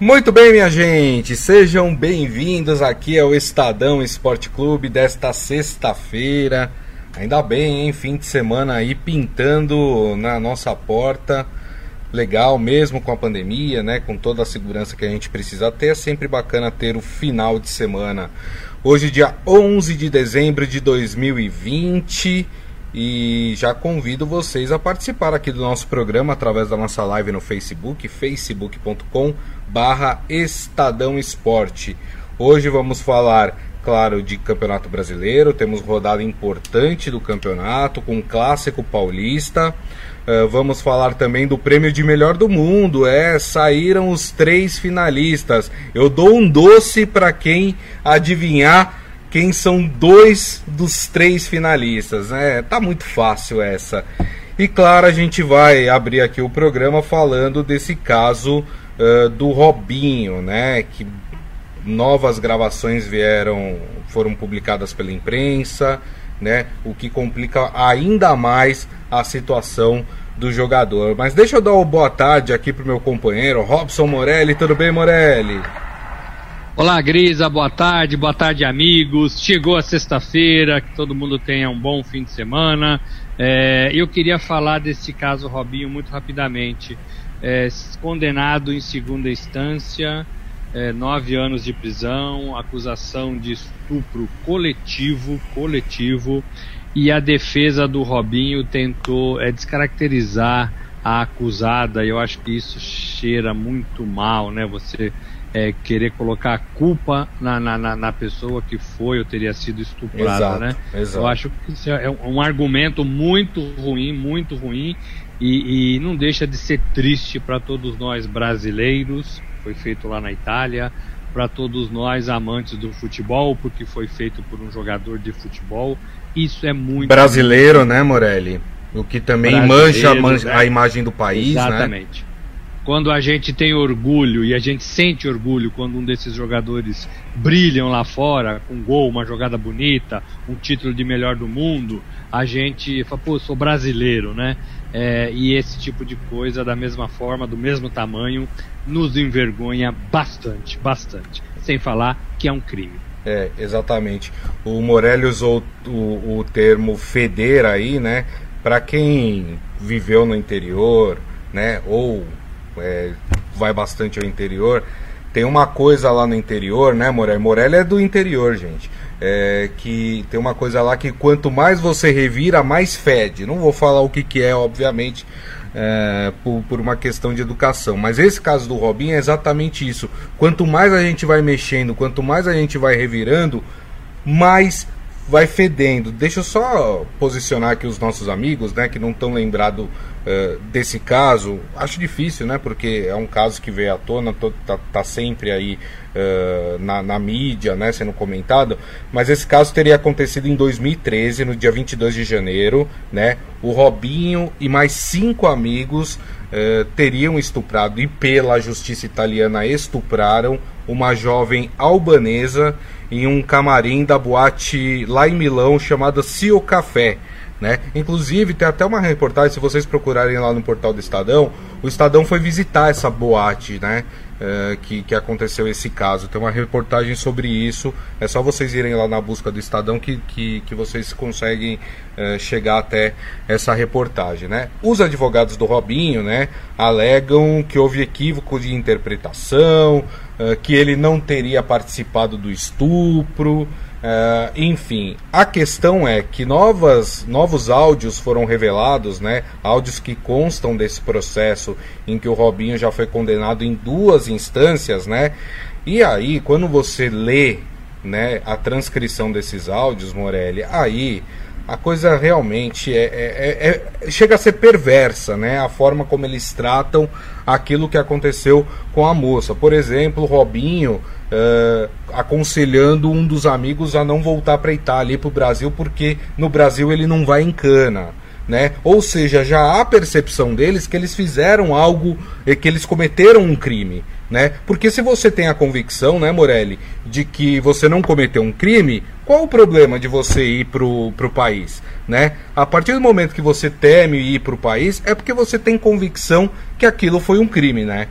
Muito bem, minha gente, sejam bem-vindos aqui ao Estadão Esporte Clube desta sexta-feira. Ainda bem, hein? Fim de semana aí pintando na nossa porta. Legal mesmo com a pandemia, né? Com toda a segurança que a gente precisa ter. É sempre bacana ter o final de semana. Hoje, dia 11 de dezembro de 2020. E já convido vocês a participar aqui do nosso programa através da nossa live no Facebook, facebook.com barra Estadão Esporte. Hoje vamos falar, claro, de Campeonato Brasileiro, temos rodada importante do campeonato, com um clássico paulista. Uh, vamos falar também do prêmio de melhor do mundo. É, saíram os três finalistas. Eu dou um doce para quem adivinhar quem são dois dos três finalistas. Né? Tá muito fácil essa. E claro, a gente vai abrir aqui o programa falando desse caso uh, do Robinho, né? Que novas gravações vieram, foram publicadas pela imprensa, né? O que complica ainda mais a situação do jogador. Mas deixa eu dar uma boa tarde aqui pro meu companheiro Robson Morelli. Tudo bem, Morelli? Olá, Grisa, boa tarde, boa tarde, amigos. Chegou a sexta-feira, que todo mundo tenha um bom fim de semana. É, eu queria falar desse caso Robinho muito rapidamente. É, condenado em segunda instância, é, nove anos de prisão, acusação de estupro coletivo, coletivo, e a defesa do Robinho tentou é, descaracterizar a acusada. Eu acho que isso cheira muito mal, né? Você é, querer colocar a culpa na, na, na, pessoa que foi ou teria sido estuprada, exato, né? Exato. Eu acho que isso é um argumento muito ruim, muito ruim e, e não deixa de ser triste para todos nós brasileiros. Foi feito lá na Itália, para todos nós amantes do futebol, porque foi feito por um jogador de futebol. Isso é muito brasileiro, né, Morelli? O que também mancha, mancha a imagem do país, né? Exatamente. Quando a gente tem orgulho e a gente sente orgulho quando um desses jogadores brilham lá fora, com um gol, uma jogada bonita, um título de melhor do mundo, a gente fala, pô, sou brasileiro, né? É, e esse tipo de coisa, da mesma forma, do mesmo tamanho, nos envergonha bastante, bastante. Sem falar que é um crime. É, exatamente. O Morelli usou o, o termo feder aí, né? Para quem viveu no interior, né? Ou é, vai bastante ao interior. Tem uma coisa lá no interior, né, Morelli? Morelli é do interior, gente. É, que tem uma coisa lá que quanto mais você revira, mais fede. Não vou falar o que, que é, obviamente, é, por, por, uma questão de educação. Mas esse caso do Robinho é exatamente isso. Quanto mais a gente vai mexendo, quanto mais a gente vai revirando, mais vai fedendo. Deixa eu só posicionar aqui os nossos amigos, né, que não estão lembrados uh, desse caso. Acho difícil, né, porque é um caso que veio à tona, tá, tá sempre aí uh, na, na, mídia, né, sendo comentado. Mas esse caso teria acontecido em 2013, no dia 22 de janeiro, né. O Robinho e mais cinco amigos uh, teriam estuprado e pela justiça italiana estupraram uma jovem albanesa em um camarim da boate lá em Milão chamada Cio Café. Né? Inclusive, tem até uma reportagem, se vocês procurarem lá no portal do Estadão, o Estadão foi visitar essa boate, né? Uh, que, que aconteceu esse caso. Tem uma reportagem sobre isso. É só vocês irem lá na busca do Estadão que, que, que vocês conseguem uh, chegar até essa reportagem. Né? Os advogados do Robinho né, alegam que houve equívoco de interpretação, uh, que ele não teria participado do estupro. Uh, enfim, a questão é que novas, novos áudios foram revelados, né? Áudios que constam desse processo em que o Robinho já foi condenado em duas instâncias, né? E aí, quando você lê, né, a transcrição desses áudios, Morelli, aí a coisa realmente é, é, é, é, chega a ser perversa, né? A forma como eles tratam aquilo que aconteceu com a moça. Por exemplo, Robinho uh, aconselhando um dos amigos a não voltar para Itália, para o Brasil, porque no Brasil ele não vai em cana. Né? Ou seja, já há percepção deles que eles fizeram algo, que eles cometeram um crime né? Porque se você tem a convicção, né, Morelli, de que você não cometeu um crime, qual o problema de você ir pro, pro país, né? A partir do momento que você teme ir pro país, é porque você tem convicção que aquilo foi um crime, né?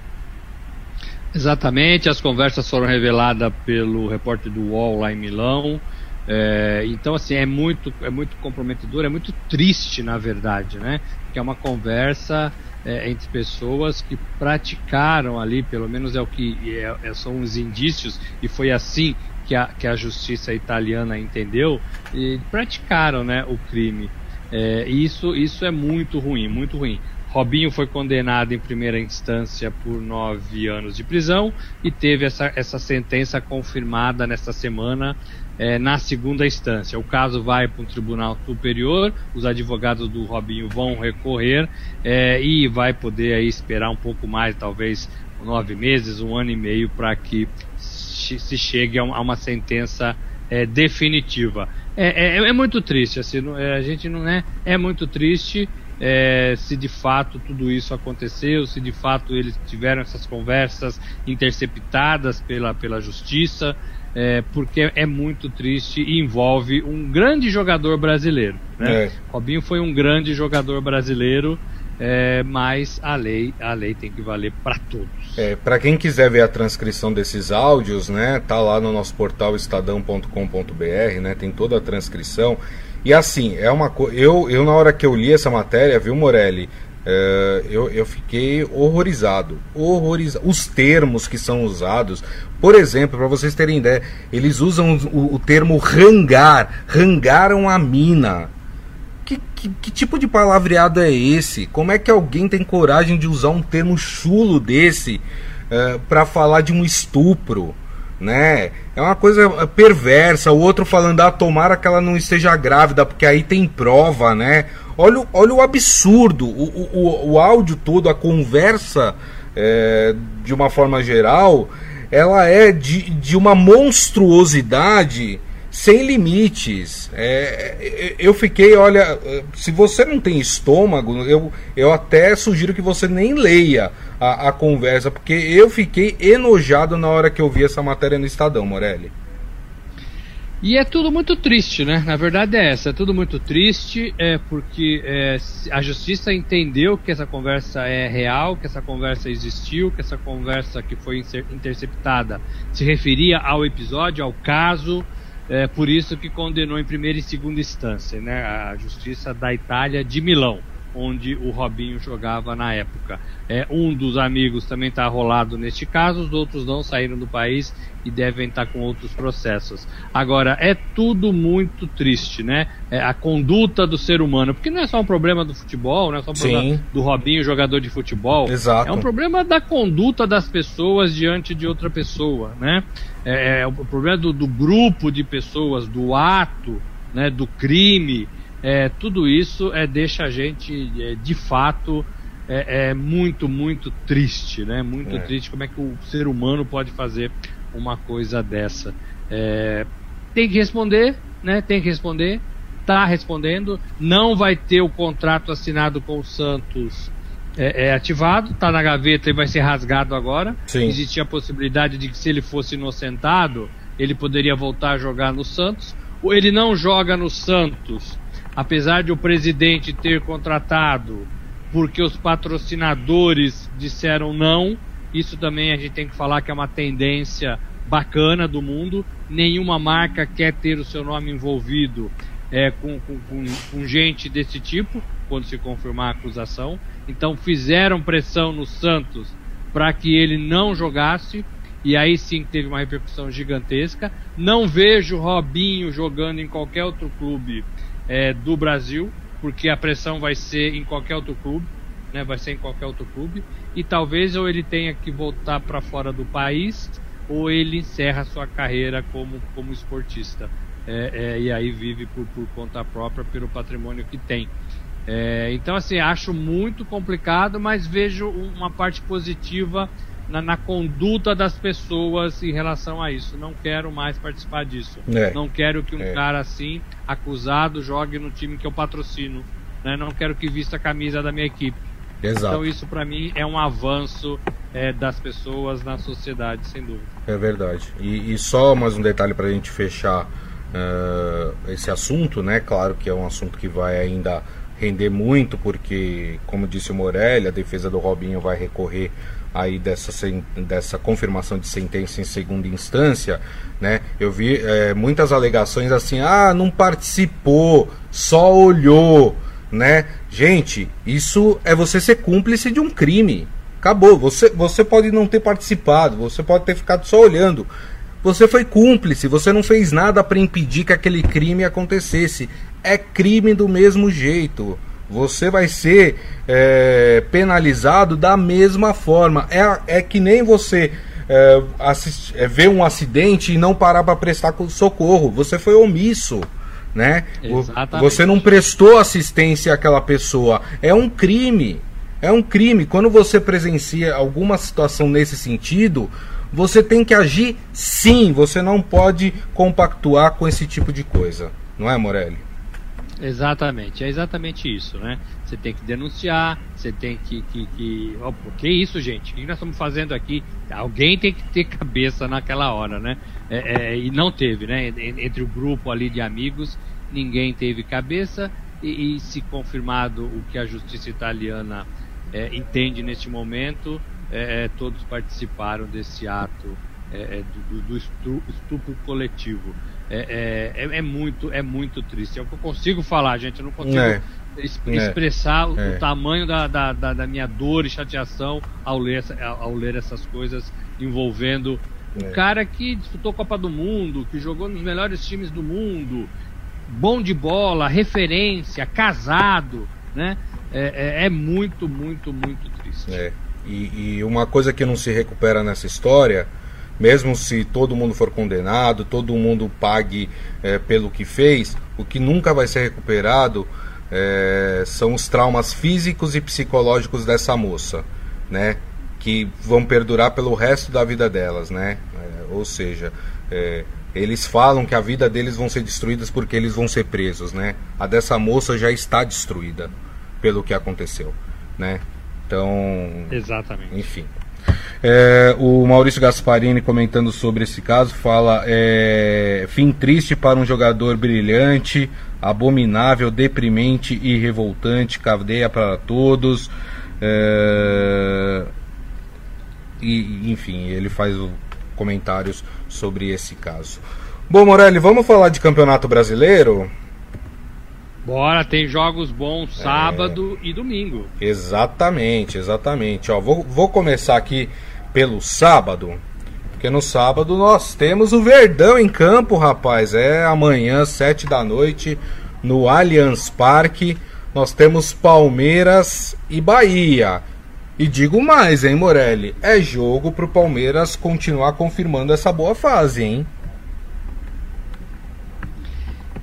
Exatamente, as conversas foram reveladas pelo repórter do UOL lá em Milão. É, então, assim, é muito, é muito comprometedor, é muito triste, na verdade, né? Que é uma conversa é, entre pessoas que praticaram ali, pelo menos é o que é, é, são os indícios, e foi assim que a, que a justiça italiana entendeu, e praticaram né, o crime. É, isso, isso é muito ruim, muito ruim. Robinho foi condenado em primeira instância por nove anos de prisão e teve essa, essa sentença confirmada nesta semana é, na segunda instância. O caso vai para um tribunal superior, os advogados do Robinho vão recorrer é, e vai poder aí, esperar um pouco mais, talvez nove meses, um ano e meio, para que se chegue a uma sentença é, definitiva. É, é, é, muito triste, assim, é, a gente não é, é muito triste é, se de fato tudo isso aconteceu, se de fato eles tiveram essas conversas interceptadas pela, pela justiça, é, porque é muito triste e envolve um grande jogador brasileiro. Né? É. Robinho foi um grande jogador brasileiro, é, mas a lei, a lei tem que valer para todos. É, para quem quiser ver a transcrição desses áudios, né, tá lá no nosso portal estadão.com.br, né, tem toda a transcrição. E assim, é uma coisa. Eu, eu, na hora que eu li essa matéria, viu, Morelli? É, eu, eu fiquei horrorizado. Horrorizado. Os termos que são usados. Por exemplo, para vocês terem ideia, eles usam o, o termo rangar. Rangaram a mina. Que, que, que, tipo de palavreado é esse? Como é que alguém tem coragem de usar um termo chulo desse é, para falar de um estupro? né? É uma coisa perversa. O outro falando, ah, tomara que ela não esteja grávida, porque aí tem prova, né? Olha, olha o absurdo, o, o, o áudio todo, a conversa, é, de uma forma geral, ela é de, de uma monstruosidade sem limites. É, é, eu fiquei, olha, se você não tem estômago, eu, eu até sugiro que você nem leia a, a conversa, porque eu fiquei enojado na hora que eu vi essa matéria no Estadão, Morelli. E é tudo muito triste, né? Na verdade é essa, é tudo muito triste, é porque é, a justiça entendeu que essa conversa é real, que essa conversa existiu, que essa conversa que foi interceptada se referia ao episódio, ao caso, é por isso que condenou em primeira e segunda instância, né? A justiça da Itália de Milão onde o Robinho jogava na época. É, um dos amigos também está rolado neste caso, os outros não saíram do país e devem estar tá com outros processos. Agora, é tudo muito triste, né? É a conduta do ser humano, porque não é só um problema do futebol, não é só um Sim. problema do Robinho, jogador de futebol. Exato. É um problema da conduta das pessoas diante de outra pessoa, né? É, é o problema do, do grupo de pessoas, do ato, né, do crime é, tudo isso é, deixa a gente é, de fato é, é, muito, muito triste, né? Muito é. triste como é que o ser humano pode fazer uma coisa dessa. É, tem que responder, né? Tem que responder. Tá respondendo. Não vai ter o contrato assinado com o Santos é, ativado, tá na gaveta e vai ser rasgado agora. Sim. Existia a possibilidade de que se ele fosse inocentado, ele poderia voltar a jogar no Santos. Ou ele não joga no Santos apesar de o presidente ter contratado porque os patrocinadores disseram não, isso também a gente tem que falar que é uma tendência bacana do mundo. Nenhuma marca quer ter o seu nome envolvido é, com, com, com, com gente desse tipo, quando se confirmar a acusação. Então fizeram pressão no Santos para que ele não jogasse. E aí sim teve uma repercussão gigantesca. Não vejo Robinho jogando em qualquer outro clube é, do Brasil, porque a pressão vai ser em qualquer outro clube, né? Vai ser em qualquer outro clube e talvez ou ele tenha que voltar para fora do país ou ele encerra sua carreira como como esportista é, é, e aí vive por, por conta própria pelo patrimônio que tem. É, então assim acho muito complicado, mas vejo uma parte positiva na, na, conduta das pessoas em relação a isso. Não quero mais participar disso. É. Não quero que um é. cara assim, acusado, jogue no time que eu patrocino. Né? Não quero que vista a camisa da minha equipe. Exato. Então isso para mim é um avanço é, das pessoas na sociedade, sem dúvida. É verdade. E, e só mais um detalhe para a gente fechar uh, esse assunto, né? Claro que é um assunto que vai ainda render muito, porque, como disse o Morelli, a defesa do Robinho vai recorrer aí dessa, dessa confirmação de sentença em segunda instância, né? Eu vi é, muitas alegações assim, ah, não participou, só olhou, né? Gente, isso é você ser cúmplice de um crime. Acabou. Você, você pode não ter participado, você pode ter ficado só olhando. Você foi cúmplice, você não fez nada para impedir que aquele crime acontecesse. É crime do mesmo jeito. Você vai ser é, penalizado da mesma forma. É, é que nem você é, assist, é, ver um acidente e não parar para prestar socorro. Você foi omisso. Né? Exatamente. Você não prestou assistência àquela pessoa. É um crime. É um crime. Quando você presencia alguma situação nesse sentido, você tem que agir sim. Você não pode compactuar com esse tipo de coisa. Não é, Morelli? Exatamente, é exatamente isso, né? Você tem que denunciar, você tem que. que, que... Oh, que isso, gente? O que nós estamos fazendo aqui? Alguém tem que ter cabeça naquela hora, né? É, é, e não teve, né? Entre o grupo ali de amigos, ninguém teve cabeça, e, e se confirmado o que a justiça italiana é, entende neste momento, é, é, todos participaram desse ato é, do, do estupro coletivo. É, é, é, muito é muito triste. É o que eu consigo falar, gente. Eu não consigo é. expressar o, o, tamanho da, da, da, da, minha dor e chateação ao ler, ao ler essas coisas envolvendo um cara que disputou Copa do Mundo, que jogou nos melhores times do mundo, bom de bola, referência, casado, né? É, é, é muito, muito, muito triste. É. E, e, uma coisa que não se recupera nessa história, mesmo se todo mundo for condenado, todo mundo pague é, pelo que fez, o que nunca vai ser recuperado é, são os traumas físicos e psicológicos dessa moça, né? Que vão perdurar pelo resto da vida delas, né? É, ou seja, eles falam que a vida deles vão ser destruídas porque eles vão ser presos, né? A dessa moça já está destruída pelo que aconteceu, né? Então, exatamente. Enfim. É, o Maurício Gasparini comentando sobre esse caso fala é, fim triste para um jogador brilhante, abominável, deprimente e revoltante, cadeia para todos. É, e enfim, ele faz comentários sobre esse caso. Bom, Morelli, vamos falar de campeonato brasileiro? Bora, tem jogos bons sábado é... e domingo. Exatamente, exatamente. Ó, vou, vou começar aqui pelo sábado. Porque no sábado nós temos o Verdão em campo, rapaz. É amanhã, sete da noite, no Allianz Parque. Nós temos Palmeiras e Bahia. E digo mais, hein, Morelli? É jogo pro Palmeiras continuar confirmando essa boa fase, hein?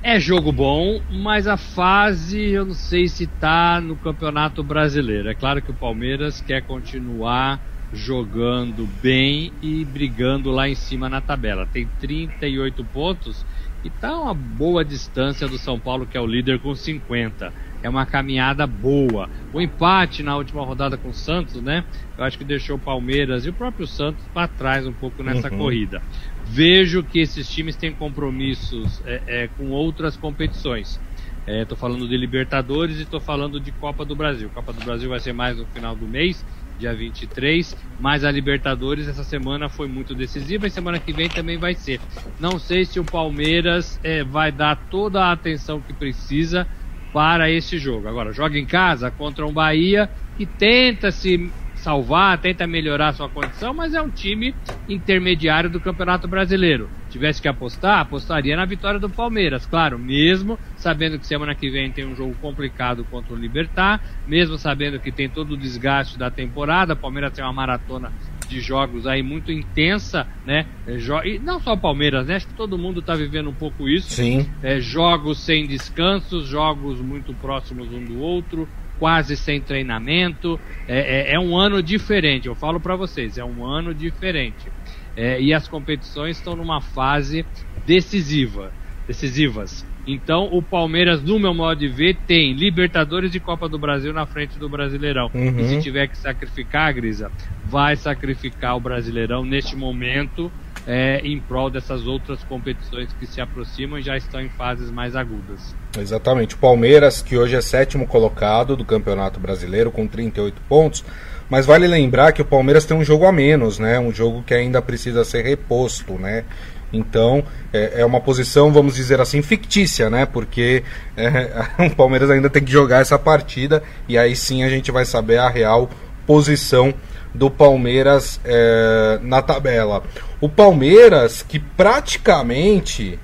É jogo bom, mas a fase eu não sei se tá no Campeonato Brasileiro. É claro que o Palmeiras quer continuar jogando bem e brigando lá em cima na tabela. Tem 38 pontos e tá uma boa distância do São Paulo, que é o líder com 50. É uma caminhada boa. O empate na última rodada com o Santos, né? Eu acho que deixou o Palmeiras e o próprio Santos para trás um pouco nessa uhum. corrida vejo que esses times têm compromissos é, é, com outras competições. Estou é, falando de Libertadores e estou falando de Copa do Brasil. Copa do Brasil vai ser mais no final do mês, dia 23, mas a Libertadores essa semana foi muito decisiva e semana que vem também vai ser. Não sei se o Palmeiras é, vai dar toda a atenção que precisa para esse jogo. Agora, joga em casa contra um Bahia que tenta se salvar, tenta melhorar sua condição, mas é um time intermediário do Campeonato Brasileiro. Tivesse que apostar, apostaria na vitória do Palmeiras, claro, mesmo sabendo que semana que vem tem um jogo complicado contra o Libertar, mesmo sabendo que tem todo o desgaste da temporada, o Palmeiras tem uma maratona de jogos aí muito intensa, né? É, e não só o Palmeiras, né? Acho que todo mundo está vivendo um pouco isso. Sim. É, jogos sem descansos, jogos muito próximos um do outro, quase sem treinamento. É, é, é um ano diferente, eu falo para vocês, é um ano diferente. É, e as competições estão numa fase decisiva, decisivas. Então, o Palmeiras, no meu modo de ver, tem Libertadores e Copa do Brasil na frente do Brasileirão. Uhum. E se tiver que sacrificar, Grisa, vai sacrificar o Brasileirão neste momento é, em prol dessas outras competições que se aproximam e já estão em fases mais agudas. Exatamente. O Palmeiras, que hoje é sétimo colocado do Campeonato Brasileiro, com 38 pontos, Mas vale lembrar que o Palmeiras tem um jogo a menos, né? Um jogo que ainda precisa ser reposto, né? Então é, é uma posição, vamos dizer assim, fictícia, né? Porque é, o Palmeiras ainda tem que jogar essa partida e aí sim a gente vai saber a real posição do Palmeiras é, na tabela. O Palmeiras que praticamente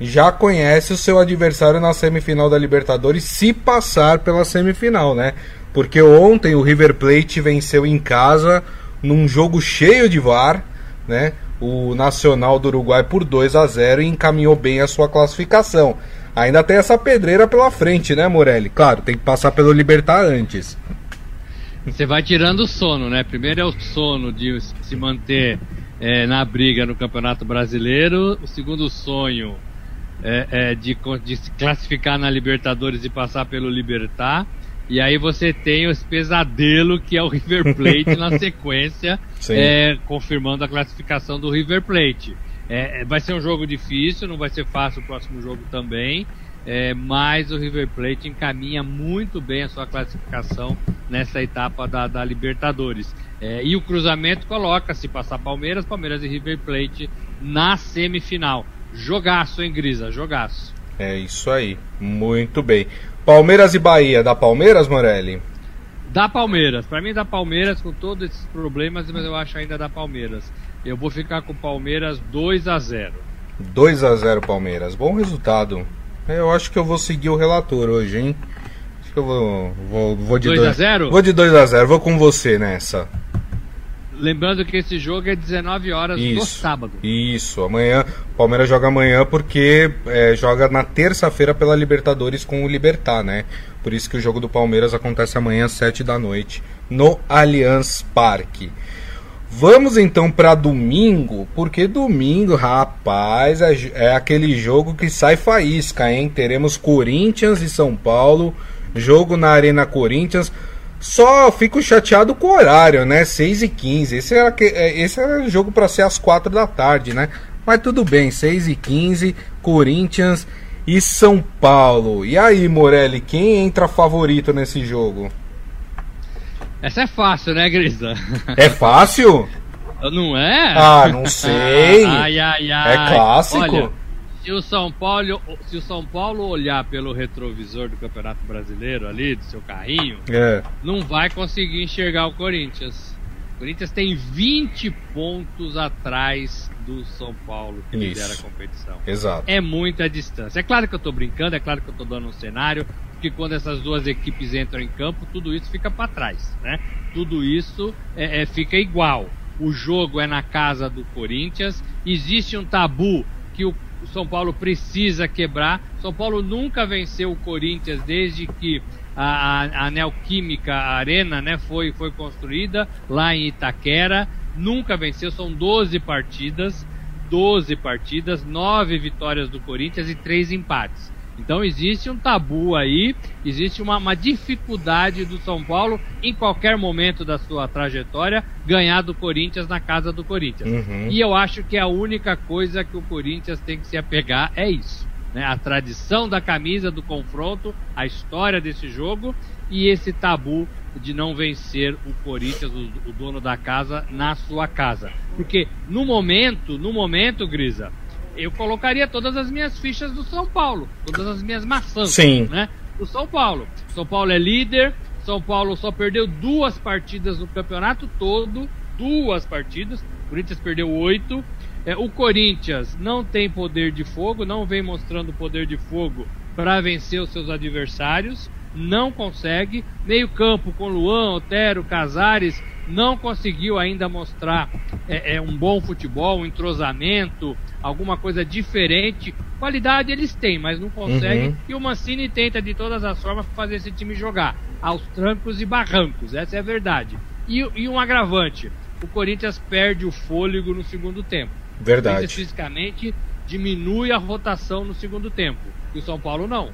já conhece o seu adversário na semifinal da Libertadores se passar pela semifinal, né? Porque ontem o River Plate venceu em casa num jogo cheio de VAR, né? O Nacional do Uruguai por 2 a 0 e encaminhou bem a sua classificação. Ainda tem essa pedreira pela frente, né, Morelli? Claro, tem que passar pelo Libertar antes. Você vai tirando o sono, né? Primeiro é o sono de se manter é, na briga no Campeonato Brasileiro. O segundo sonho é, é de, de, se classificar na Libertadores e passar pelo Libertar. E aí você tem esse pesadelo que é o River Plate na sequência, é, confirmando a classificação do River Plate. É, vai ser um jogo difícil, não vai ser fácil o próximo jogo também. É, mas o River Plate encaminha muito bem a sua classificação nessa etapa da, da Libertadores. É, e o cruzamento coloca, se passar Palmeiras, Palmeiras e River Plate na semifinal. Jogaço, hein, Grisa? Jogaço. É isso aí, muito bem. Palmeiras e Bahia, da Palmeiras, Morelli? Da Palmeiras, para mim da Palmeiras com todos esses problemas, mas eu acho ainda da Palmeiras. Eu vou ficar com Palmeiras 2 a 0. 2 a 0 Palmeiras. Bom resultado. Eu acho que eu vou seguir o relator hoje, hein? Acho que eu vou. Vou, vou de 2x0? Vou de 2x0, vou com você nessa. Lembrando que esse jogo é 19 horas isso, do sábado. Isso, amanhã. O Palmeiras joga amanhã porque é, joga na terça-feira pela Libertadores com o Libertar, né? Por isso que o jogo do Palmeiras acontece amanhã às 7 da noite no Allianz Parque. Vamos então para domingo, porque domingo, rapaz, é, é, aquele jogo que sai faísca, hein? Teremos Corinthians e São Paulo, jogo na Arena Corinthians. Só fico chateado com o horário, né? 6 e 15 Esse era, é, esse era jogo para ser às 4 da tarde, né? Mas tudo bem, 6 e 15 Corinthians e São Paulo. E aí, Morelli, quem entra favorito nesse jogo? Essa é fácil, né, Grisa? É fácil? Não é? Ah, não sei. ai, ai, ai. É clássico. Olha, se o São Paulo, se o São Paulo olhar pelo retrovisor do Campeonato Brasileiro ali, do seu carrinho, é. não vai conseguir enxergar o Corinthians. O Corinthians tem 20 pontos atrás do São Paulo que lidera a competição. Exato. É muita distância. É claro que eu tô brincando, é claro que eu tô dando um cenário, porque quando essas duas equipes entram em campo, tudo isso fica para trás, né? Tudo isso é, é, fica igual. O jogo é na casa do Corinthians. Existe um tabu que o São Paulo precisa quebrar. São Paulo nunca venceu o Corinthians desde que a, a, a Neoquímica Arena né, foi, foi construída lá em Itaquera. Nunca venceu, são 12 partidas. 12 partidas, 9 vitórias do Corinthians e 3 empates. Então existe um tabu aí, existe uma, uma, dificuldade do São Paulo, em qualquer momento da sua trajetória, ganhar do Corinthians na casa do Corinthians. Uhum. E eu acho que a única coisa que o Corinthians tem que se apegar é isso. Né? A tradição da camisa, do confronto, a história desse jogo e esse tabu de não vencer o Corinthians, o, o dono da casa, na sua casa. Porque no momento, no momento, Grisa, eu colocaria todas as minhas fichas do São Paulo, todas as minhas maçãs, Sim. né? Do São Paulo. São Paulo é líder, São Paulo só perdeu duas partidas no campeonato todo, duas partidas. O Corinthians perdeu oito. É, o Corinthians não tem poder de fogo, não vem mostrando poder de fogo para vencer os seus adversários, não consegue. Meio campo com Luan, Otero, Casares, não conseguiu ainda mostrar é, é, um bom futebol, um entrosamento, alguma coisa diferente. Qualidade eles têm, mas não conseguem. Uhum. E o Mancini tenta de todas as formas fazer esse time jogar aos trancos e barrancos. Essa é a verdade. E, e um agravante: o Corinthians perde o fôlego no segundo tempo. Verdade. O fisicamente diminui a rotação no segundo tempo. E o São Paulo não.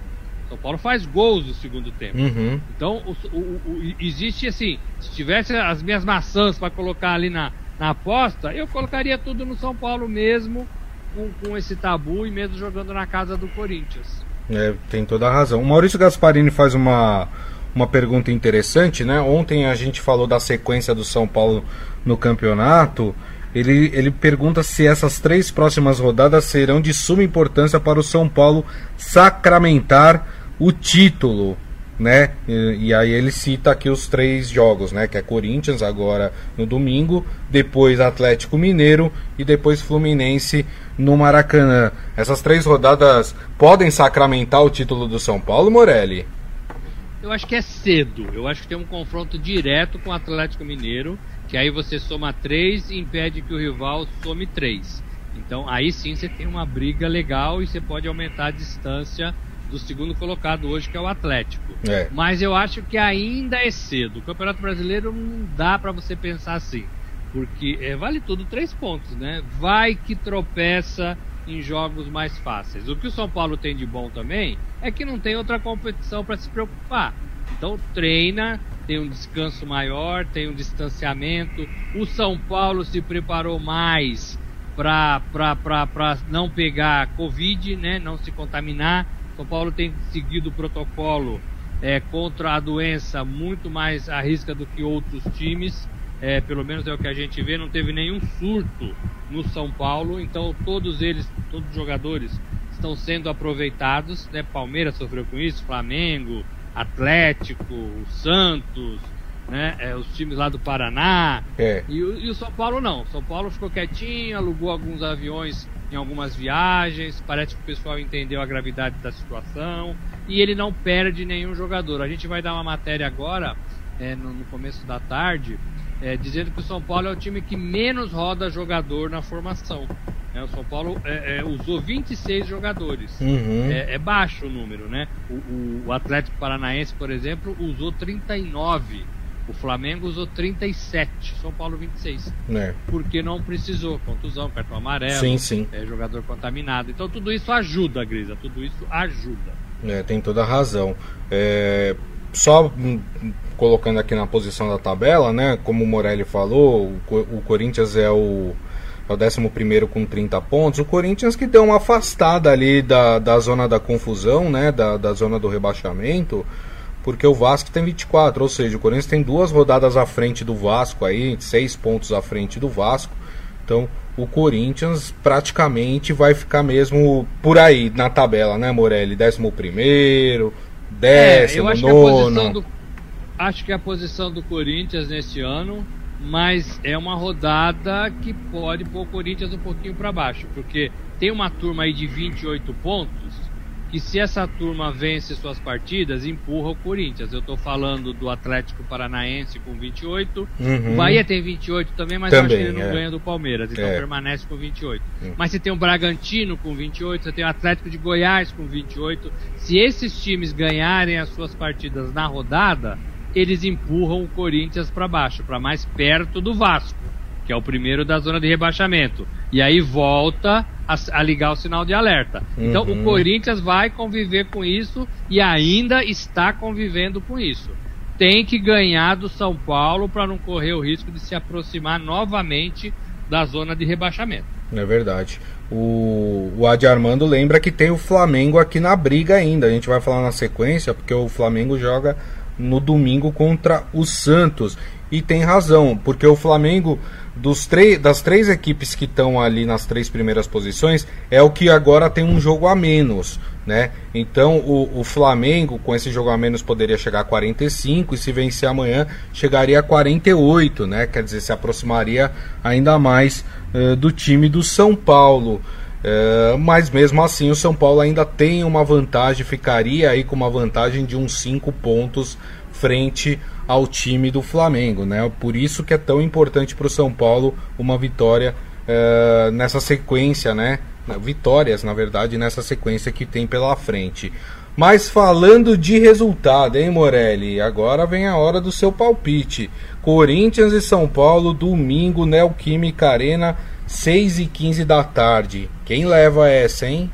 São Paulo faz gols no segundo tempo. Uhum. Então, o, o, o, existe assim: se tivesse as minhas maçãs para colocar ali na, na aposta, eu colocaria tudo no São Paulo mesmo, com, com esse tabu e mesmo jogando na casa do Corinthians. É, tem toda a razão. O Maurício Gasparini faz uma, uma pergunta interessante, né? Ontem a gente falou da sequência do São Paulo no campeonato. Ele, ele pergunta se essas três próximas rodadas serão de suma importância para o São Paulo sacramentar o título né? E, e, aí ele cita aqui os três jogos, né? Que é Corinthians agora no domingo, depois Atlético Mineiro e depois Fluminense no Maracanã. Essas três rodadas podem sacramentar o título do São Paulo, Morelli? Eu acho que é cedo. Eu acho que tem um confronto direto com o Atlético Mineiro, que aí você soma três e impede que o rival some três. Então aí sim você tem uma briga legal e você pode aumentar a distância do segundo colocado hoje, que é o Atlético. É. Mas eu acho que ainda é cedo. O Campeonato Brasileiro não dá para você pensar assim. Porque é, vale tudo três pontos, né? Vai que tropeça em jogos mais fáceis. O que o São Paulo tem de bom também é que não tem outra competição para se preocupar. Então treina, tem um descanso maior, tem um distanciamento. O São Paulo se preparou mais para não pegar Covid, né? não se contaminar. São Paulo tem seguido o protocolo é, contra a doença muito mais à risca do que outros times. É, pelo menos é o que a gente vê, não teve nenhum surto no São Paulo, então todos eles, todos os jogadores estão sendo aproveitados, né? Palmeiras sofreu com isso, Flamengo, Atlético, Santos, né? É, os times lá do Paraná. É. E, e, o São Paulo não. São Paulo ficou quietinho, alugou alguns aviões em algumas viagens, parece que o pessoal entendeu a gravidade da situação e ele não perde nenhum jogador. A gente vai dar uma matéria agora, é, no, no, começo da tarde, é, dizendo que o São Paulo é o time que menos roda jogador na formação. É, o São Paulo é, é usou 26 jogadores. Uhum. É, é, baixo o número, né? O, o, o Atlético Paranaense, por exemplo, usou 39 o Flamengo usou 37, São Paulo 26. É. Porque não precisou. Contusão, cartão amarelo, sim, sim. É, jogador contaminado. Então tudo isso ajuda, Grisa. Tudo isso ajuda. É, tem toda a razão. É, só colocando aqui na posição da tabela, né? Como o Morelli falou, o, o Corinthians é o, é o 11 com 30 pontos. O Corinthians que deu uma afastada ali da, da zona da confusão, né? Da, da zona do rebaixamento porque o Vasco tem 24, ou seja, o Corinthians tem duas rodadas à frente do Vasco aí, seis pontos à frente do Vasco. Então, o Corinthians praticamente vai ficar mesmo por aí na tabela, né, Morelli? Décimo primeiro, décimo, é, nono. Do, acho que a posição do Corinthians nesse ano, mas é uma rodada que pode pôr o Corinthians um pouquinho para baixo, porque tem uma turma aí de 28 pontos que se essa turma vence suas partidas, empurra o Corinthians. Eu estou falando do Atlético Paranaense com 28. Uhum. O Bahia tem 28 também, mas também, acho que ele não é. ganha do Palmeiras, então é. permanece com 28. Uhum. Mas você tem o Bragantino com 28, você tem o Atlético de Goiás com 28. Se esses times ganharem as suas partidas na rodada, eles empurram o Corinthians para baixo, para mais perto do Vasco, que é o primeiro da zona de rebaixamento. E aí volta a, a ligar o sinal de alerta. Uhum. Então o uhum. Corinthians vai conviver com isso e ainda está convivendo com isso. Tem que ganhar do São Paulo para não correr o risco de se aproximar novamente da zona de rebaixamento. É verdade. O, o Adi Armando lembra que tem o Flamengo aqui na briga ainda. A gente vai falar na sequência, porque o Flamengo joga no domingo contra o Santos. E tem razão, porque o Flamengo dos das três equipes que estão ali nas três primeiras posições, é o que agora tem um jogo a menos. Né? Então o, o, Flamengo com esse jogo a menos poderia chegar a 45 e se vencer amanhã chegaria a 48, né? Quer dizer, se aproximaria ainda mais uh, do time do São Paulo. Uh, mas mesmo assim o São Paulo ainda tem uma vantagem, ficaria aí com uma vantagem de uns 5 pontos frente ao time do Flamengo, né? Por isso que é tão importante para o São Paulo uma vitória uh, nessa sequência, né? Vitórias, na verdade, nessa sequência que tem pela frente. Mas falando de resultado, hein, Morelli? Agora vem a hora do seu palpite. Corinthians e São Paulo, domingo, Neoquímica Arena, 6 e 15 da tarde. Quem leva essa, hein?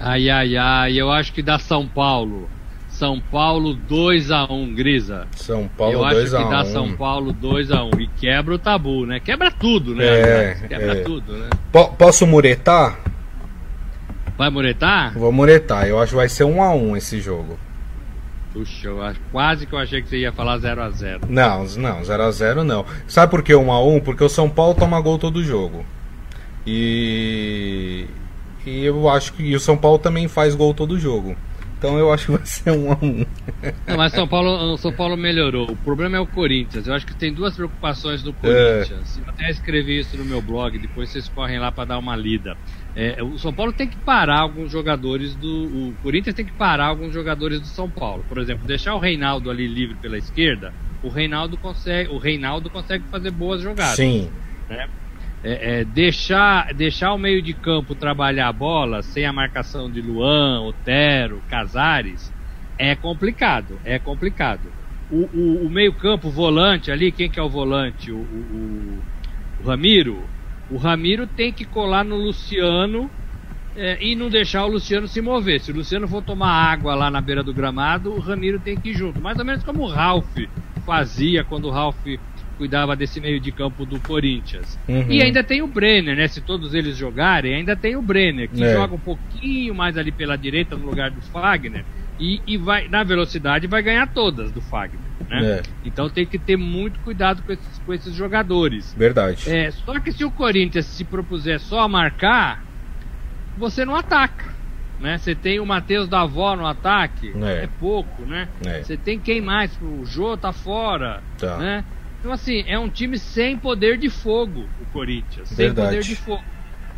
Ai, ai, ai, eu acho que dá São Paulo. São Paulo 2x1, Grisa. São Paulo 2x1. Eu acho que dá São Paulo 2x1. E quebra o tabu, né? Quebra tudo, né? É, quebra é. tudo, né? P posso muretar? Vai muretar? Vou muretar. Eu acho que vai ser 1x1 esse jogo. Puxa, eu acho, quase que eu achei que você ia falar 0x0. Não, não, 0x0 não. Sabe por que 1x1? Porque o São Paulo toma gol todo jogo. E. E eu acho que e o São Paulo também faz gol todo jogo. Então eu acho que vai ser um a um. Não, mas São Paulo, São Paulo melhorou. O problema é o Corinthians. Eu acho que tem duas preocupações do Corinthians. É. Eu até escrevi isso no meu blog, depois vocês correm lá para dar uma lida. É, o São Paulo tem que parar alguns jogadores do. O Corinthians tem que parar alguns jogadores do São Paulo. Por exemplo, deixar o Reinaldo ali livre pela esquerda. O Reinaldo consegue, o Reinaldo consegue fazer boas jogadas. Sim. Né? É, é, deixar, deixar o meio de campo trabalhar a bola sem a marcação de Luan, Otero, Casares é complicado. É complicado. O, o, o meio campo, volante ali, quem que é o volante? O, o, o Ramiro. O Ramiro tem que colar no Luciano é, e não deixar o Luciano se mover. Se o Luciano for tomar água lá na beira do gramado, o Ramiro tem que ir junto. Mais ou menos como o Ralph fazia quando o Ralph cuidava desse meio de campo do Corinthians. Uhum. E ainda tem o Brenner, né? Se todos eles jogarem, ainda tem o Brenner, que é. joga um pouquinho mais ali pela direita no lugar do Fagner. E, e vai, na velocidade, vai ganhar todas do Fagner. Né? É. Então tem que ter muito cuidado com esses, com esses jogadores. Verdade. É, só que se o Corinthians se propuser só a marcar, você não ataca. Né? Você tem o Matheus da Avó no ataque, é, é pouco, né? É. Você tem quem mais? O Jô tá fora, tá. né? Então, assim, é um time sem poder de fogo, o Corinthians. Sem Verdade. poder de fogo.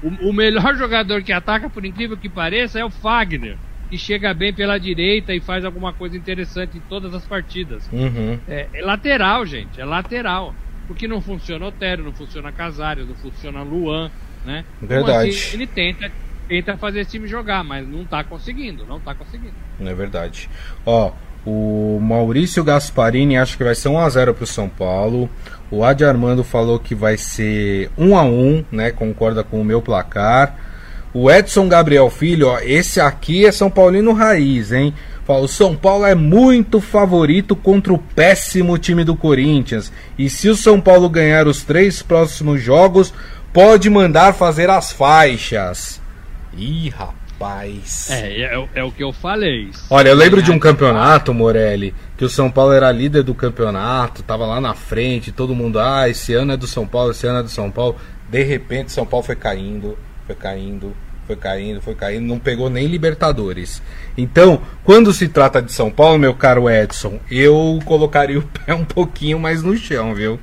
O, o, melhor jogador que ataca, por incrível que pareça, é o Fagner, que chega bem pela direita e faz alguma coisa interessante em todas as partidas. Uhum. É, é, lateral, gente, é lateral. Porque não funciona Otero, não funciona Casares, não funciona Luan, né? Então, Verdade. Então, assim, ele tenta, tenta fazer esse time jogar, mas não tá conseguindo, não tá conseguindo. É verdade. Ó, o Maurício Gasparini acha que vai ser 1x0 para o São Paulo. O Adi Armando falou que vai ser 1x1, né? Concorda com o meu placar. O Edson Gabriel Filho, ó, esse aqui é São Paulino raiz, hein? O São Paulo é muito favorito contra o péssimo time do Corinthians. E se o São Paulo ganhar os três próximos jogos, pode mandar fazer as faixas. Ih, rapaz. Rapaz. É, é, é, o que eu falei. Olha, eu lembro de um campeonato, Morelli, que o São Paulo era líder do campeonato, tava lá na frente, todo mundo, ah, esse ano é do São Paulo, esse ano é do São Paulo. De repente, São Paulo foi caindo, foi caindo, foi caindo, foi caindo, não pegou nem Libertadores. Então, quando se trata de São Paulo, meu caro Edson, eu colocaria o pé um pouquinho mais no chão, viu?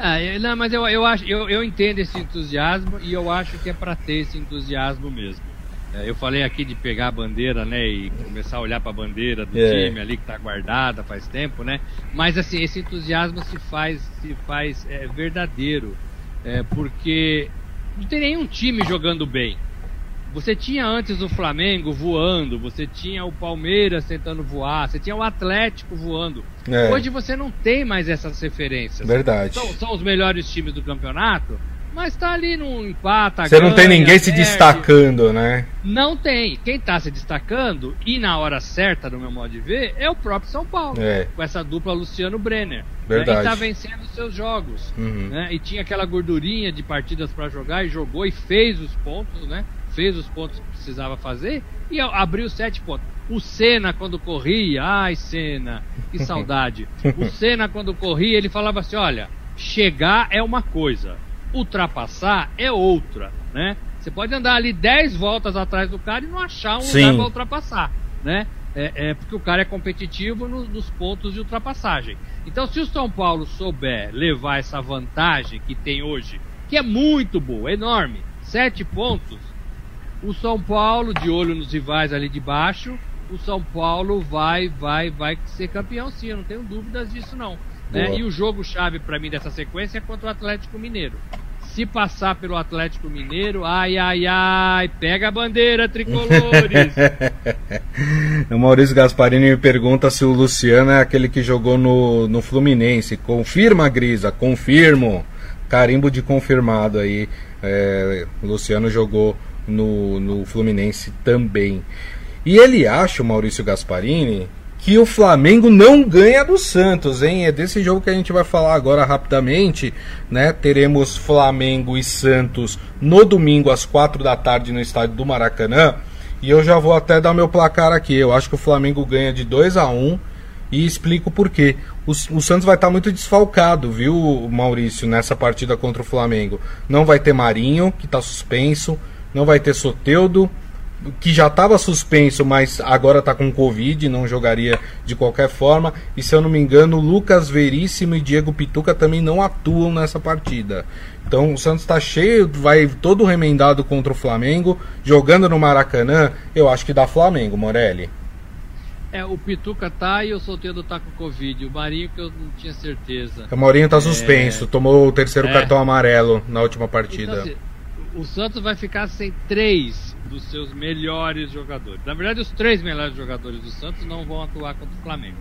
Ah, eu, não, mas eu, eu, acho, eu, eu entendo esse entusiasmo e eu acho que é para ter esse entusiasmo mesmo. É, eu falei aqui de pegar a bandeira, né, e começar a olhar para a bandeira do é. time ali que está guardada faz tempo, né? Mas assim, esse entusiasmo se faz, se faz é, verdadeiro, é, porque não tem nenhum time jogando bem. Você tinha antes o Flamengo voando, você tinha o Palmeiras tentando voar, você tinha o Atlético voando. É. Hoje você não tem mais essas referências. Verdade. São, são os melhores times do campeonato, mas tá ali no empata. Você ganha, não tem ninguém se destacando, né? Não tem. Quem tá se destacando, e na hora certa, no meu modo de ver, é o próprio São Paulo. É. Com essa dupla Luciano Brenner. Verdade. Né? E tá vencendo os seus jogos. Uhum. Né? E tinha aquela gordurinha de partidas para jogar e jogou e fez os pontos, né? Fez os pontos que precisava fazer e abriu sete pontos. O Senna, quando corria, ai Senna, que saudade. o Senna, quando corria, ele falava assim: olha, chegar é uma coisa, ultrapassar é outra, né? Você pode andar ali dez voltas atrás do cara e não achar um Sim. lugar para ultrapassar, né? É, é, porque o cara é competitivo no, nos pontos de ultrapassagem. Então, se o São Paulo souber levar essa vantagem que tem hoje, que é muito boa, enorme, sete pontos, o São Paulo, de olho nos rivais ali de baixo, o São Paulo vai, vai, vai ser campeão sim, eu não tenho dúvidas disso não. Né? E o jogo chave para mim dessa sequência é contra o Atlético Mineiro. Se passar pelo Atlético Mineiro, ai, ai, ai, pega a bandeira, tricolores. o Maurício Gasparini me pergunta se o Luciano é aquele que jogou no, no Fluminense. Confirma, Grisa, confirmo. Carimbo de confirmado aí. É, o Luciano jogou no, no Fluminense também. E ele acha, o Maurício Gasparini, que o Flamengo não ganha do Santos, hein? É desse jogo que a gente vai falar agora rapidamente, né? Teremos Flamengo e Santos no domingo às quatro da tarde no estádio do Maracanã. E eu já vou até dar meu placar aqui. Eu acho que o Flamengo ganha de 2 a 1 e explico por quê. O, o Santos vai estar muito desfalcado, viu, Maurício, nessa partida contra o Flamengo. Não vai ter Marinho, que está suspenso, não vai ter Soteudo, que já estava suspenso, mas agora está com Covid, não jogaria de qualquer forma. E se eu não me engano, Lucas Veríssimo e Diego Pituca também não atuam nessa partida. Então o Santos está cheio, vai todo remendado contra o Flamengo, jogando no Maracanã. Eu acho que dá Flamengo, Morelli. É, o Pituca tá e o Solteiro tá com Covid. O Marinho que eu não tinha certeza. O Marinho tá suspenso, é... tomou o terceiro é... cartão amarelo na última partida. Então, o Santos vai ficar sem três dos seus melhores jogadores. Na verdade, os três melhores jogadores do Santos não vão atuar contra o Flamengo.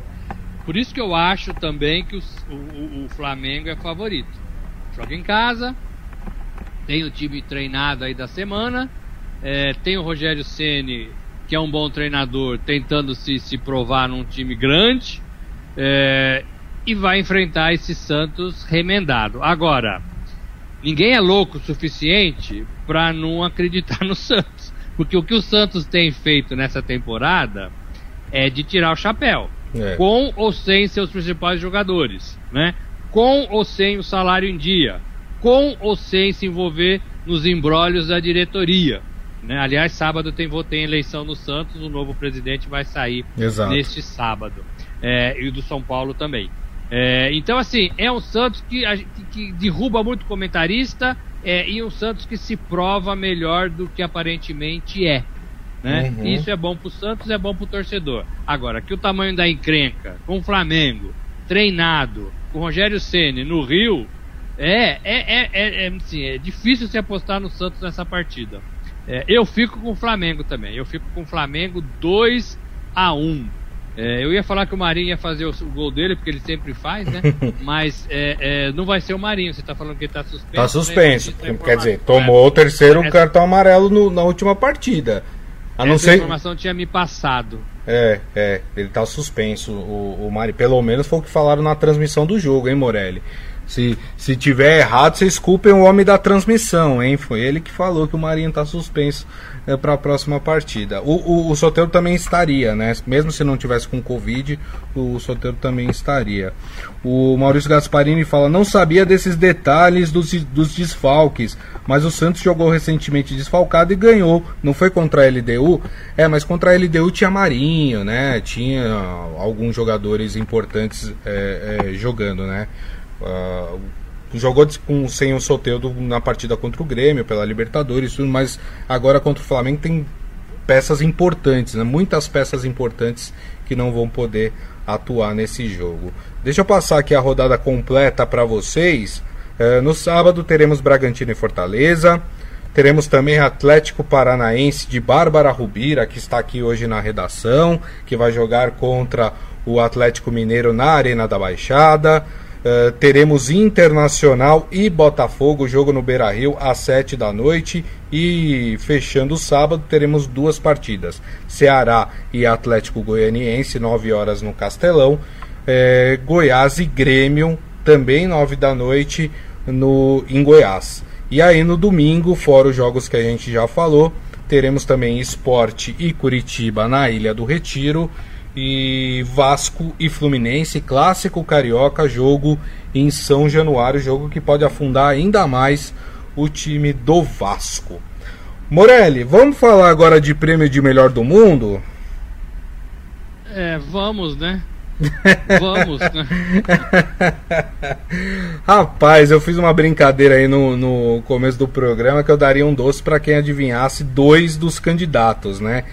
Por isso que eu acho também que o, o, o Flamengo é favorito. Joga em casa, tem o time treinado aí da semana, é, tem o Rogério Ceni que é um bom treinador, tentando se, se provar num time grande, é, e vai enfrentar esse Santos remendado. Agora, ninguém é louco o suficiente para não acreditar no Santos. Porque o que o Santos tem feito nessa temporada é de tirar o chapéu. É. Com ou sem seus principais jogadores, né? Com ou sem o salário em dia, com ou sem se envolver nos embrólios da diretoria. Né? Aliás, sábado tem, tem eleição no Santos, o novo presidente vai sair Exato. neste sábado. É, e o do São Paulo também. É, então, assim, é um Santos que, que, derruba muito comentarista é, e um Santos que se prova melhor do que aparentemente é. Né? Uhum. Isso é bom pro Santos, é bom pro torcedor. Agora, que o tamanho da encrenca com o Flamengo, treinado, com o Rogério Ceni no Rio, é, é, é, é, é, assim, é difícil se apostar no Santos nessa partida. É, eu fico com o Flamengo também. Eu fico com o Flamengo 2 a 1 é, eu ia falar que o Marinho ia fazer o, o, gol dele, porque ele sempre faz, né? Mas é, é, não vai ser o Marinho. Você tá falando que ele tá suspenso. Tá suspenso. Né? Quer dizer, tomou o terceiro essa, cartão amarelo no, na última partida. A não ser... informação tinha me passado. É, é. Ele tá suspenso, o, o Marinho. Pelo menos foi o que falaram na transmissão do jogo, hein, Morelli? Se, se tiver errado, vocês culpem o homem da transmissão, hein? Foi ele que falou que o Marinho está suspenso é, para a próxima partida. O, o, o Soteiro também estaria, né? Mesmo se não tivesse com Covid, o Soteiro também estaria. O Maurício Gasparini fala: não sabia desses detalhes dos, dos desfalques, mas o Santos jogou recentemente desfalcado e ganhou. Não foi contra a LDU? É, mas contra a LDU tinha Marinho, né? Tinha alguns jogadores importantes é, é, jogando, né? Uh, jogou com, sem o Soteudo na partida contra o Grêmio, pela Libertadores, tudo, mas agora contra o Flamengo tem peças importantes, né? muitas peças importantes que não vão poder atuar nesse jogo. Deixa eu passar aqui a rodada completa para vocês. Uh, no sábado teremos Bragantino e Fortaleza. Teremos também Atlético Paranaense de Bárbara Rubira, que está aqui hoje na redação, que vai jogar contra o Atlético Mineiro na Arena da Baixada. Uh, teremos Internacional e Botafogo, jogo no Beira Rio, às 7 da noite. E fechando o sábado, teremos duas partidas: Ceará e Atlético Goianiense, 9 horas no Castelão. É, Goiás e Grêmio, também 9 da noite no, em Goiás. E aí no domingo, fora os jogos que a gente já falou, teremos também Esporte e Curitiba na Ilha do Retiro e Vasco e Fluminense, clássico carioca, jogo em São Januário, jogo que pode afundar ainda mais o time do Vasco. Morelli, vamos falar agora de prêmio de melhor do mundo? É, vamos, né? Vamos, né? Rapaz, eu fiz uma brincadeira aí no, no começo do programa que eu daria um doce para quem adivinhasse dois dos candidatos, né?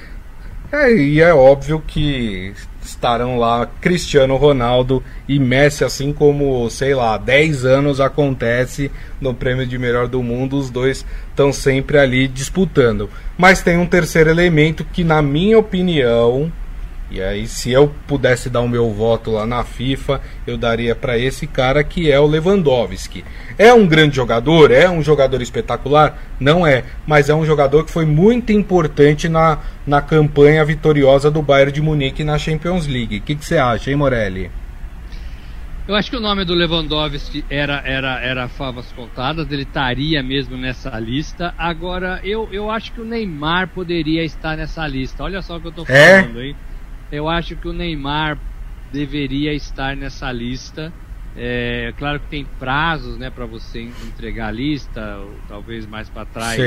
É, e é óbvio que estarão lá Cristiano Ronaldo e Messi, assim como, sei lá, 10 anos acontece no prêmio de melhor do mundo, os dois estão sempre ali disputando. Mas tem um terceiro elemento que, na minha opinião, e aí, se eu pudesse dar o meu voto lá na FIFA, eu daria para esse cara que é o Lewandowski. É um grande jogador? É um jogador espetacular? Não é, mas é um jogador que foi muito importante na, na campanha vitoriosa do Bayern de Munique na Champions League. O que, que você acha, hein, Morelli? Eu acho que o nome do Lewandowski era, era, era favas contadas, ele estaria mesmo nessa lista. Agora, eu, eu acho que o Neymar poderia estar nessa lista. Olha só o que eu estou é? falando, é? hein? Eu acho que o Neymar deveria estar nessa lista. É claro que tem prazos, né, para você entregar a lista, ou talvez mais para trás.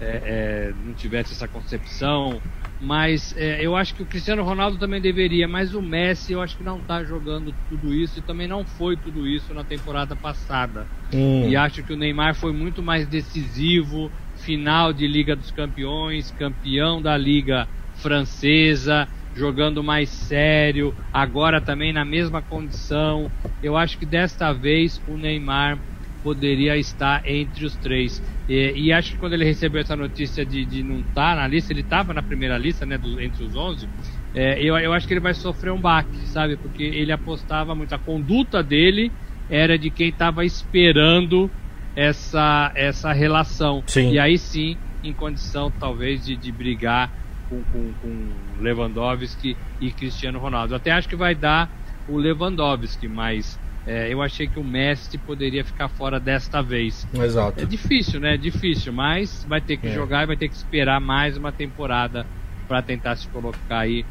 É, é, não tivesse essa concepção. Mas é, eu acho que o Cristiano Ronaldo também deveria, mas o Messi eu acho que não está jogando tudo isso e também não foi tudo isso na temporada passada. Hum. E acho que o Neymar foi muito mais decisivo, final de Liga dos Campeões, campeão da Liga Francesa, jogando mais sério, agora também na mesma condição. Eu acho que desta vez o Neymar poderia estar entre os três. E, e acho que quando ele recebeu essa notícia de, de não estar tá na lista, ele estava na primeira lista, né, do, entre os 11. É, eu, eu acho que ele vai sofrer um baque, sabe? Porque ele apostava muito. A conduta dele era de quem estava esperando essa, essa relação. Sim. E aí sim, em condição talvez de, de brigar com, com, com Lewandowski e Cristiano Ronaldo. Até acho que vai dar o Lewandowski, mas é, eu achei que o Messi poderia ficar fora desta vez. Exato. É difícil, né? É difícil, mas vai ter que é. jogar e vai ter que esperar mais uma temporada para tentar se colocar aí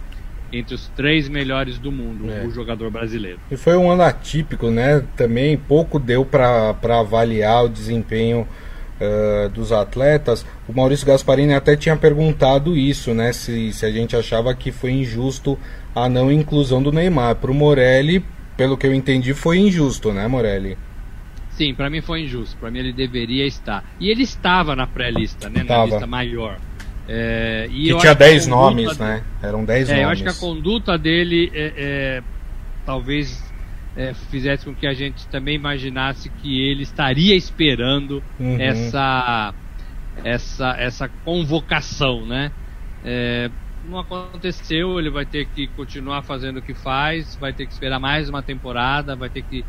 entre os três melhores do mundo, é. o jogador brasileiro. E foi um ano atípico, né? Também pouco deu para avaliar o desempenho uh, dos atletas. O Maurício Gasparini até tinha perguntado isso, né? Se, se a gente achava que foi injusto a não inclusão do Neymar. Para o Morelli, pelo que eu entendi, foi injusto, né, Morelli? Sim, para mim foi injusto. Para mim ele deveria estar. E ele estava na pré-lista, né? Na lista maior. É, e que tinha 10 nomes, né? Eram 10 é, nomes. Eu acho que a conduta dele é, é talvez é, fizesse com que a gente também imaginasse que ele estaria esperando uhum. essa, essa, essa convocação, né? É, não aconteceu, ele vai ter que continuar fazendo o que faz, vai ter que esperar mais uma temporada, vai ter que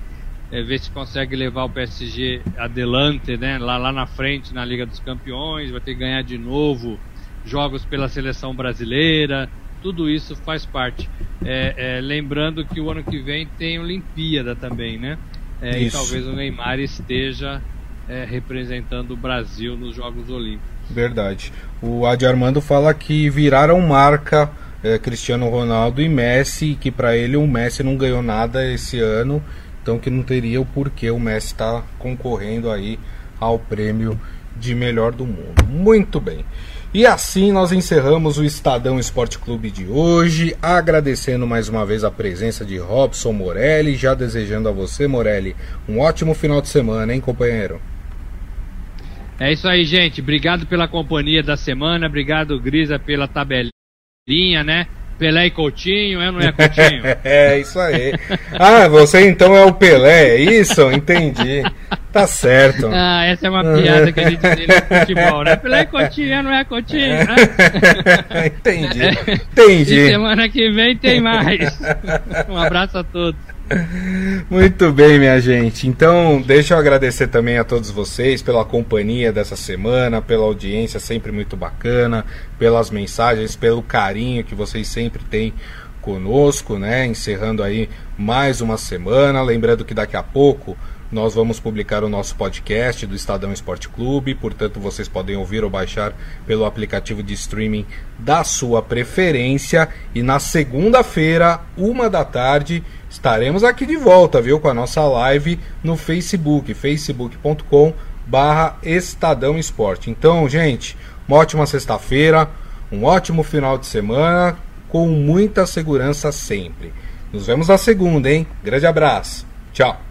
é, ver se consegue levar o PSG adelante, né, lá, lá na frente na Liga dos Campeões, vai ter que ganhar de novo jogos pela seleção brasileira, tudo isso faz parte. É, é, lembrando que o ano que vem tem Olimpíada também, né? e talvez o Neymar esteja representando o Brasil nos Jogos Olímpicos. Verdade. O Adi Armando fala que viraram marca é, Cristiano Ronaldo e Messi, que para ele o Messi não ganhou nada esse ano, então que não teria o porquê o Messi estar tá concorrendo aí ao prêmio de melhor do mundo. Muito bem. E assim nós encerramos o Estadão Esporte Clube de hoje, agradecendo mais uma vez a presença de Robson Morelli, já desejando a você, Morelli, um ótimo final de semana, hein, companheiro? É isso aí, gente. Obrigado pela companhia da semana. Obrigado, Grisa, pela tabelinha, né? Pelé e Coutinho, é não é Coutinho? é, isso aí. Ah, você então é o Pelé, é isso? Entendi. Tá certo. Ah, essa é uma piada que a gente tem no futebol, né? Pelé e Coutinho, não é Coutinho, né? Entendi. Entendi. E semana que vem tem mais. Um abraço a todos. Muito bem, minha gente. Então, deixa eu agradecer também a todos vocês pela companhia dessa semana, pela audiência sempre muito bacana, pelas mensagens, pelo carinho que vocês sempre têm conosco, né? Encerrando aí mais uma semana. Lembrando que daqui a pouco nós vamos publicar o nosso podcast do Estadão Esporte Clube, portanto vocês podem ouvir ou baixar pelo aplicativo de streaming da sua preferência. E na segunda-feira, uma da tarde, estaremos aqui de volta, viu, com a nossa live no Facebook, facebook.com barra Estadão Esporte. Então, gente, uma ótima sexta-feira, um ótimo final de semana, com muita segurança sempre. Nos vemos na segunda, hein? Grande abraço. Tchau.